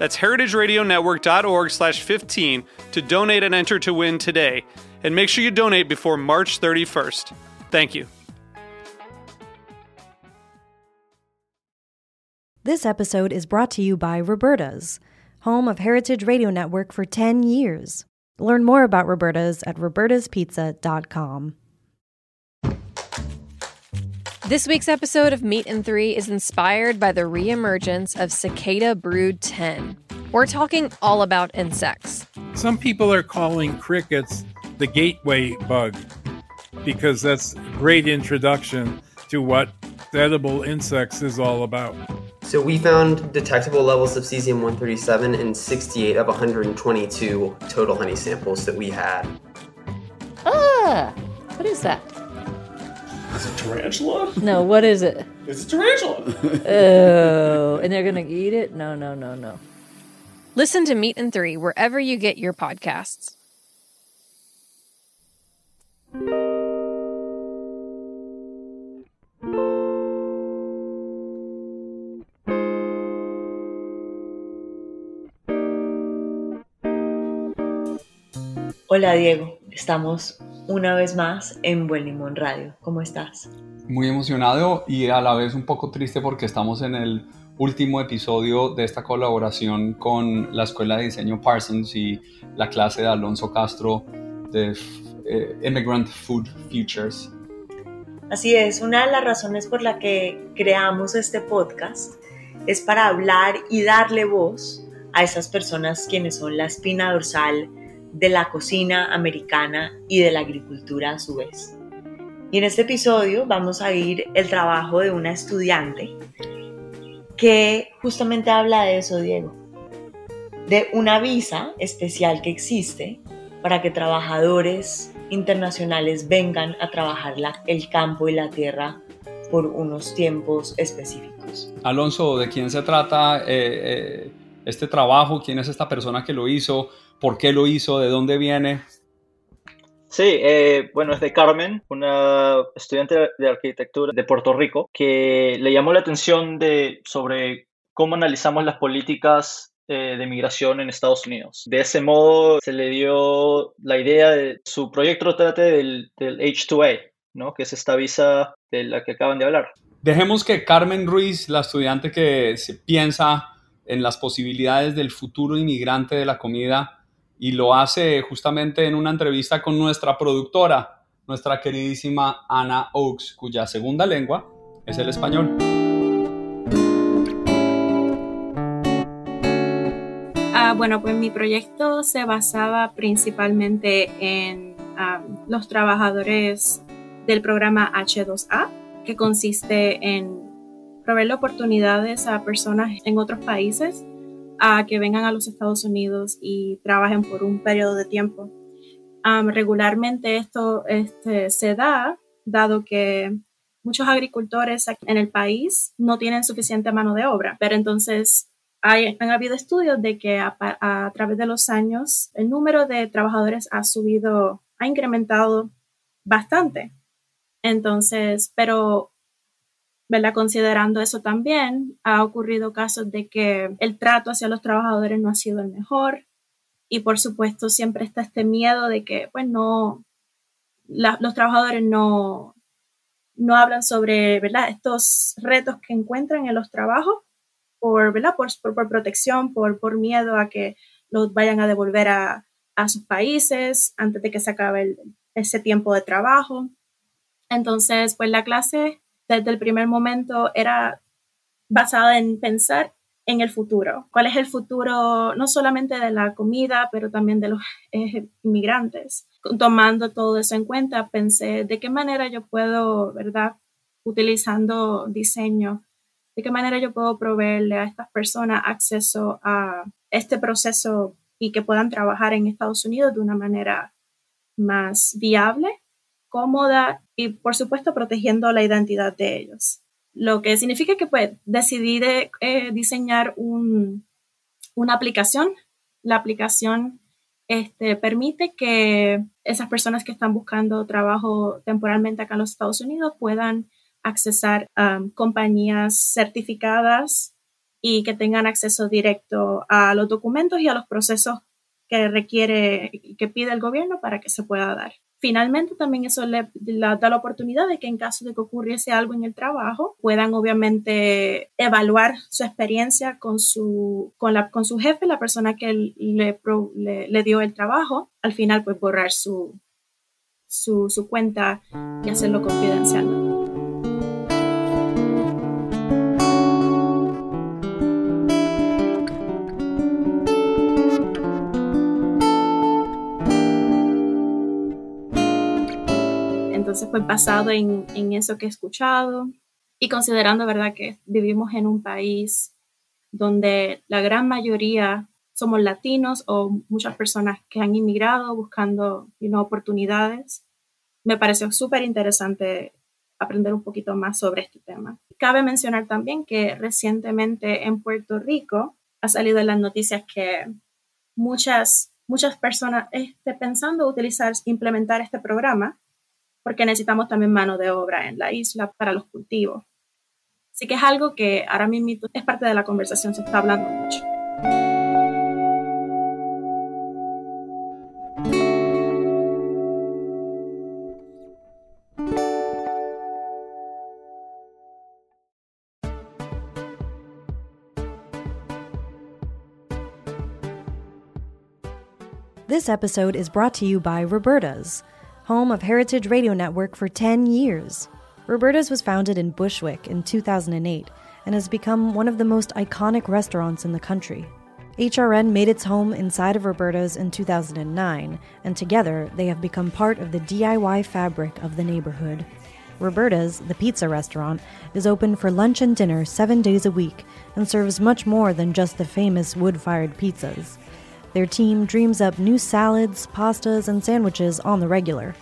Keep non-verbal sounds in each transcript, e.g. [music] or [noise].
That's heritageradionetwork.org slash 15 to donate and enter to win today. And make sure you donate before March 31st. Thank you. This episode is brought to you by Roberta's, home of Heritage Radio Network for 10 years. Learn more about Roberta's at robertaspizza.com. This week's episode of Meat and Three is inspired by the reemergence of Cicada Brood 10. We're talking all about insects. Some people are calling crickets the gateway bug because that's a great introduction to what edible insects is all about. So we found detectable levels of cesium-137 in 68 of 122 total honey samples that we had. Ah, what is that? Is it tarantula? No, what is it? It's a tarantula. Oh, and they're gonna eat it? No, no, no, no. Listen to Meat and Three wherever you get your podcasts. Hola Diego, estamos una vez más en Buen Limón Radio. ¿Cómo estás? Muy emocionado y a la vez un poco triste porque estamos en el último episodio de esta colaboración con la Escuela de Diseño Parsons y la clase de Alonso Castro de eh, Immigrant Food Futures. Así es, una de las razones por la que creamos este podcast es para hablar y darle voz a esas personas quienes son la espina dorsal de la cocina americana y de la agricultura a su vez. Y en este episodio vamos a ir el trabajo de una estudiante que justamente habla de eso, Diego, de una visa especial que existe para que trabajadores internacionales vengan a trabajar la- el campo y la tierra por unos tiempos específicos. Alonso, ¿de quién se trata eh, eh, este trabajo? ¿Quién es esta persona que lo hizo? ¿Por qué lo hizo? ¿De dónde viene? Sí, eh, bueno, es de Carmen, una estudiante de arquitectura de Puerto Rico, que le llamó la atención de, sobre cómo analizamos las políticas eh, de migración en Estados Unidos. De ese modo se le dio la idea de su proyecto trate del, del H2A, ¿no? que es esta visa de la que acaban de hablar. Dejemos que Carmen Ruiz, la estudiante que se piensa en las posibilidades del futuro inmigrante de la comida, y lo hace justamente en una entrevista con nuestra productora, nuestra queridísima Ana Oaks, cuya segunda lengua es el español. Ah, bueno, pues mi proyecto se basaba principalmente en ah, los trabajadores del programa H2A, que consiste en proveer oportunidades a personas en otros países a que vengan a los Estados Unidos y trabajen por un periodo de tiempo. Am, regularmente esto este, se da dado que muchos agricultores aquí en el país no tienen suficiente mano de obra, pero entonces hay, han habido estudios de que a, a través de los años el número de trabajadores ha subido, ha incrementado bastante. Entonces, pero ¿verdad? Considerando eso también, ha ocurrido casos de que el trato hacia los trabajadores no ha sido el mejor y por supuesto siempre está este miedo de que pues no, los trabajadores no, no hablan sobre, ¿verdad? Estos retos que encuentran en los trabajos por, ¿verdad? Por, por, protección, por, por miedo a que los vayan a devolver a, a sus países antes de que se acabe ese tiempo de trabajo. Entonces, pues la clase desde el primer momento era basada en pensar en el futuro. ¿Cuál es el futuro no solamente de la comida, pero también de los eh, inmigrantes? Tomando todo eso en cuenta, pensé de qué manera yo puedo, ¿verdad? Utilizando diseño, de qué manera yo puedo proveerle a estas personas acceso a este proceso y que puedan trabajar en Estados Unidos de una manera más viable, cómoda y, por supuesto, protegiendo la identidad de ellos. Lo que significa que pues, decidí de, eh, diseñar un, una aplicación. La aplicación este, permite que esas personas que están buscando trabajo temporalmente acá en los Estados Unidos puedan accesar a compañías certificadas y que tengan acceso directo a los documentos y a los procesos que requiere, que pide el gobierno para que se pueda dar. Finalmente, también eso le, da la oportunidad de que en caso de que ocurriese algo en el trabajo, puedan obviamente evaluar su experiencia con su, con la, con su jefe, la persona que le, le, dio el trabajo, al final pues borrar su, su, su cuenta y hacerlo confidencialmente. Pues basado en, en eso que he escuchado y considerando, ¿verdad?, que vivimos en un país donde la gran mayoría somos latinos o muchas personas que han inmigrado buscando oportunidades, me pareció súper interesante aprender un poquito más sobre este tema. Cabe mencionar también que recientemente en Puerto Rico ha salido en las noticias que muchas, muchas personas estén pensando utilizar, implementar este programa porque necesitamos también mano de obra en la isla para los cultivos. Así que es algo que ahora mismo es parte de la conversación, se está hablando mucho. This episode is brought to you by Roberta's home of Heritage Radio Network for 10 years. Roberta's was founded in Bushwick in 2008 and has become one of the most iconic restaurants in the country. HRN made its home inside of Roberta's in 2009, and together they have become part of the DIY fabric of the neighborhood. Roberta's, the pizza restaurant, is open for lunch and dinner seven days a week and serves much more than just the famous wood fired pizzas. Their team dreams up new salads, pastas, and sandwiches on the regular.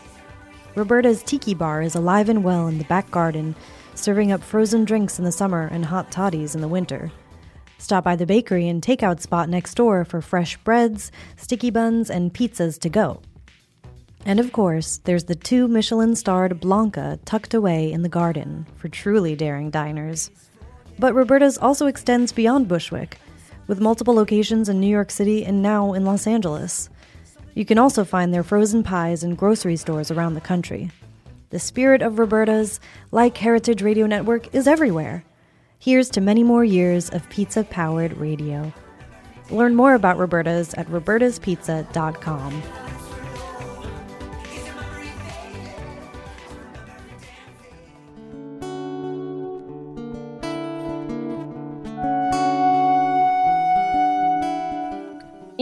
Roberta's Tiki Bar is alive and well in the back garden, serving up frozen drinks in the summer and hot toddies in the winter. Stop by the bakery and takeout spot next door for fresh breads, sticky buns, and pizzas to go. And of course, there's the two Michelin starred Blanca tucked away in the garden for truly daring diners. But Roberta's also extends beyond Bushwick with multiple locations in New York City and now in Los Angeles. You can also find their frozen pies in grocery stores around the country. The spirit of Roberta's, like Heritage Radio Network, is everywhere. Here's to many more years of pizza powered radio. Learn more about Roberta's at robertaspizza.com.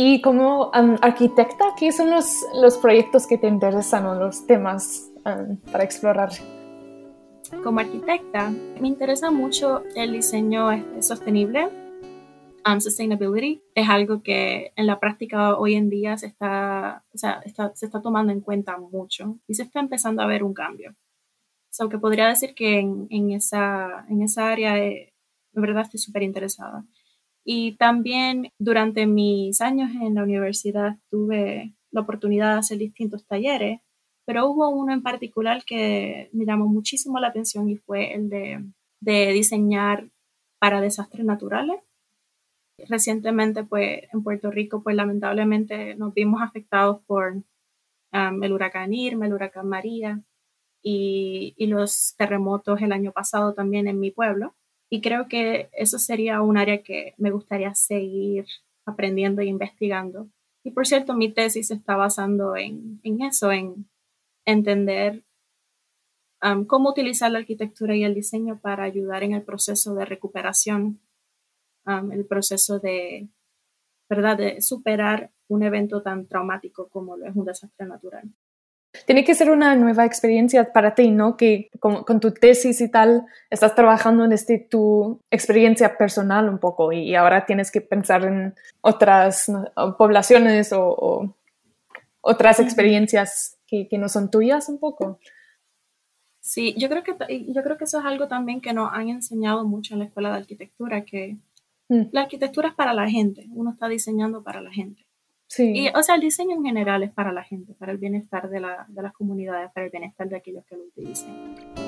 Y como arquitecta, ¿qué son los, los, proyectos que te interesan o los temas para explorar? Como arquitecta, me interesa mucho el diseño este, sostenible. sustainability es algo que en la práctica hoy en día se está, o sea, está, se está tomando en cuenta mucho y se está empezando a ver un cambio. So que podría decir que en, en esa, en esa área, eh, de verdad, estoy súper interesada. Y también durante mis años en la universidad tuve la oportunidad de hacer distintos talleres, pero hubo uno en particular que me llamó muchísimo la atención y fue el de, de diseñar para desastres naturales. Recientemente, pues, en Puerto Rico, pues, lamentablemente nos vimos afectados por um, el huracán Irma, el huracán María y, y los terremotos el año pasado también en mi pueblo. Y creo que eso sería un área que me gustaría seguir aprendiendo e investigando. Y por cierto, mi tesis está basando en, en eso, en entender um, cómo utilizar la arquitectura y el diseño para ayudar en el proceso de recuperación, um, el proceso de, ¿verdad? de superar un evento tan traumático como lo es un desastre natural. Tiene que ser una nueva experiencia para ti, ¿no? Que con, con tu tesis y tal, estás trabajando desde tu experiencia personal un poco y, ahora tienes que pensar en otras poblaciones o, o, otras experiencias que, que no son tuyas un poco. Sí, yo creo, que, yo creo que eso es algo también que nos han enseñado mucho en la escuela de arquitectura, que mm. la arquitectura es para la gente, uno está diseñando para la gente. Sí. Y, o sea, el diseño en general es para la gente, para el bienestar de, la, de las comunidades, para el bienestar de aquellos que lo utilicen.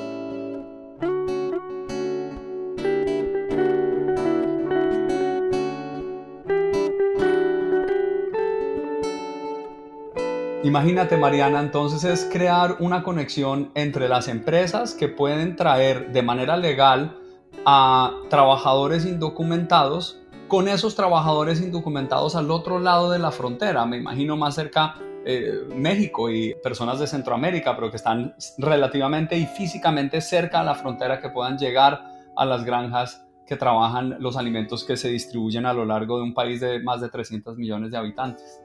Imagínate, Mariana, entonces es crear una conexión entre las empresas que pueden traer de manera legal a trabajadores indocumentados con esos trabajadores indocumentados al otro lado de la frontera. Me imagino más cerca eh, México y personas de Centroamérica, pero que están relativamente y físicamente cerca a la frontera que puedan llegar a las granjas que trabajan los alimentos que se distribuyen a lo largo de un país de más de 300 millones de habitantes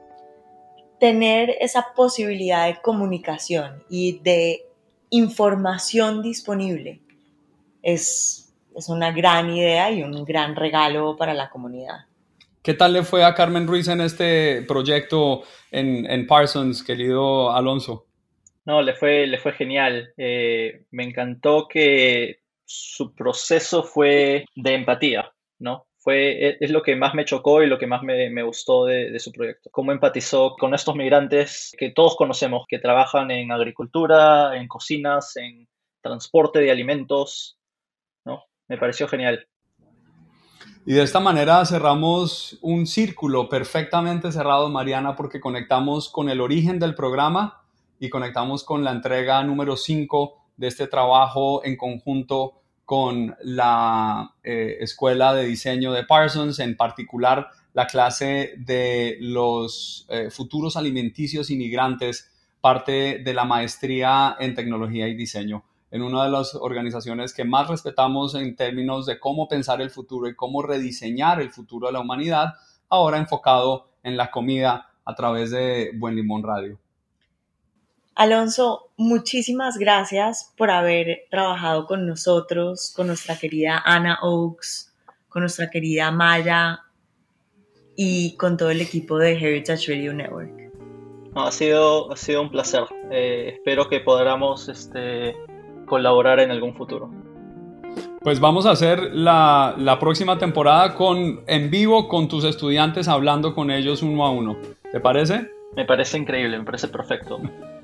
tener esa posibilidad de comunicación y de información disponible es, es una gran idea y un gran regalo para la comunidad. ¿Qué tal le fue a Carmen Ruiz en este proyecto en, en Parsons, querido Alonso? No, le fue, le fue genial. Eh, me encantó que su proceso fue de empatía, ¿no? fue, e, es lo que más me chocó y lo que más me, me gustó de, de, su proyecto. Cómo empatizó con estos migrantes que todos conocemos, que trabajan en agricultura, en cocinas, en transporte de alimentos. ¿no? Me pareció genial. Y de esta manera cerramos un círculo perfectamente cerrado, Mariana, porque conectamos con el origen del programa y conectamos con la entrega número 5 de este trabajo en conjunto con la eh, Escuela de Diseño de Parsons, en particular la clase de los eh, futuros alimenticios inmigrantes, parte de la maestría en tecnología y diseño, en una de las organizaciones que más respetamos en términos de cómo pensar el futuro y cómo rediseñar el futuro de la humanidad, ahora enfocado en la comida a través de Buen Limón Radio. Alonso, muchísimas gracias por haber trabajado con nosotros, con nuestra querida Ana Oaks, con nuestra querida Maya y con todo el equipo de Heritage Radio Network. ha, sido, ha sido un placer. Eh, espero que podamos este, colaborar en algún futuro. Pues vamos a hacer la, la, próxima temporada con, en vivo con tus estudiantes hablando con ellos uno a uno. ¿Te parece? Me parece increíble, me parece perfecto.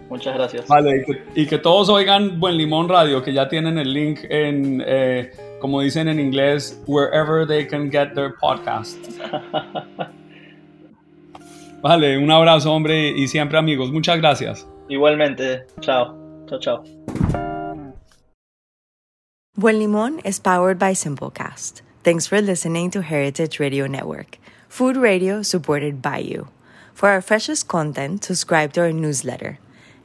Muchas gracias. Vale, y que, todos oigan Buen Limón Radio, que ya tienen el link en, eh, como dicen en inglés, wherever they can get their podcast. [laughs] vale, un abrazo, hombre, y siempre amigos. Muchas gracias. Igualmente. Chao. Chao, chao. Buen Limón is powered by Simplecast. Thanks for listening to Heritage Radio Network, food radio supported by you. For our freshest content, subscribe to our newsletter.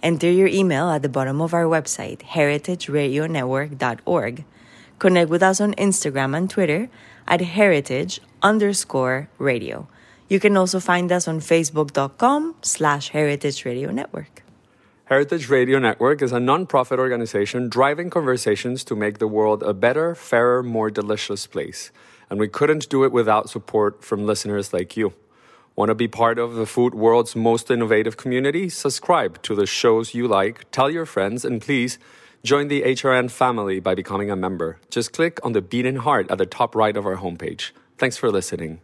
Enter your email at the bottom of our website, heritageradionetwork.org. Connect with us on Instagram and Twitter at heritage underscore radio. You can also find us on facebook.com slash heritage radio network. Heritage Radio Network is a nonprofit organization driving conversations to make the world a better, fairer, more delicious place. And we couldn't do it without support from listeners like you. Want to be part of the food world's most innovative community? Subscribe to the shows you like, tell your friends, and please join the HRN family by becoming a member. Just click on the beating heart at the top right of our homepage. Thanks for listening.